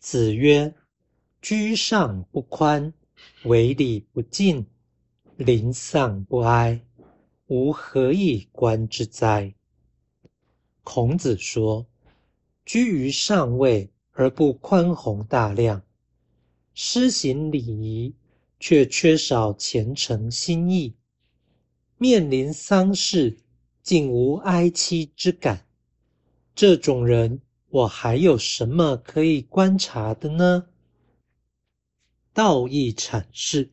子曰：“居上不宽，为礼不敬，临丧不哀，吾何以观之哉？”孔子说：“居于上位而不宽宏大量，施行礼仪却缺少虔诚心意，面临丧事竟无哀戚之感，这种人。”我还有什么可以观察的呢？道义阐释：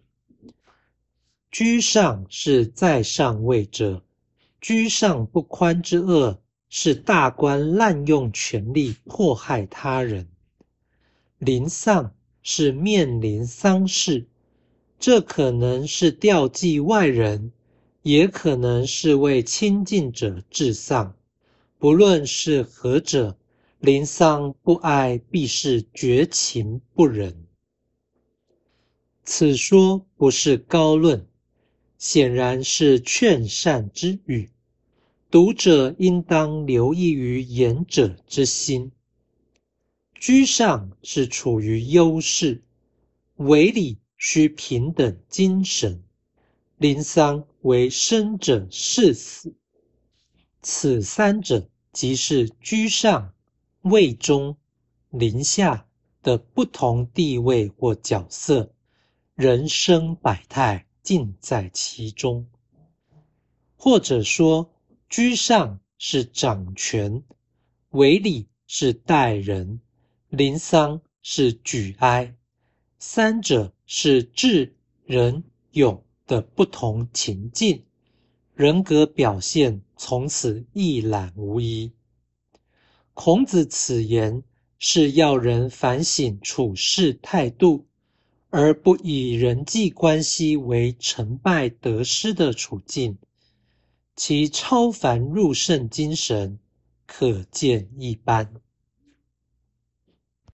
居上是在上位者，居上不宽之恶是大官滥用权力迫害他人；临丧是面临丧事，这可能是吊祭外人，也可能是为亲近者治丧。不论是何者。临丧不哀，必是绝情不忍。此说不是高论，显然是劝善之语。读者应当留意于言者之心。居上是处于优势，为礼需平等精神。临丧为生者事死，此三者即是居上。位中、临下的不同地位或角色，人生百态尽在其中。或者说，居上是掌权，为礼是待人，临丧是举哀，三者是智、仁、勇的不同情境，人格表现从此一览无遗。孔子此言是要人反省处事态度，而不以人际关系为成败得失的处境，其超凡入圣精神可见一斑。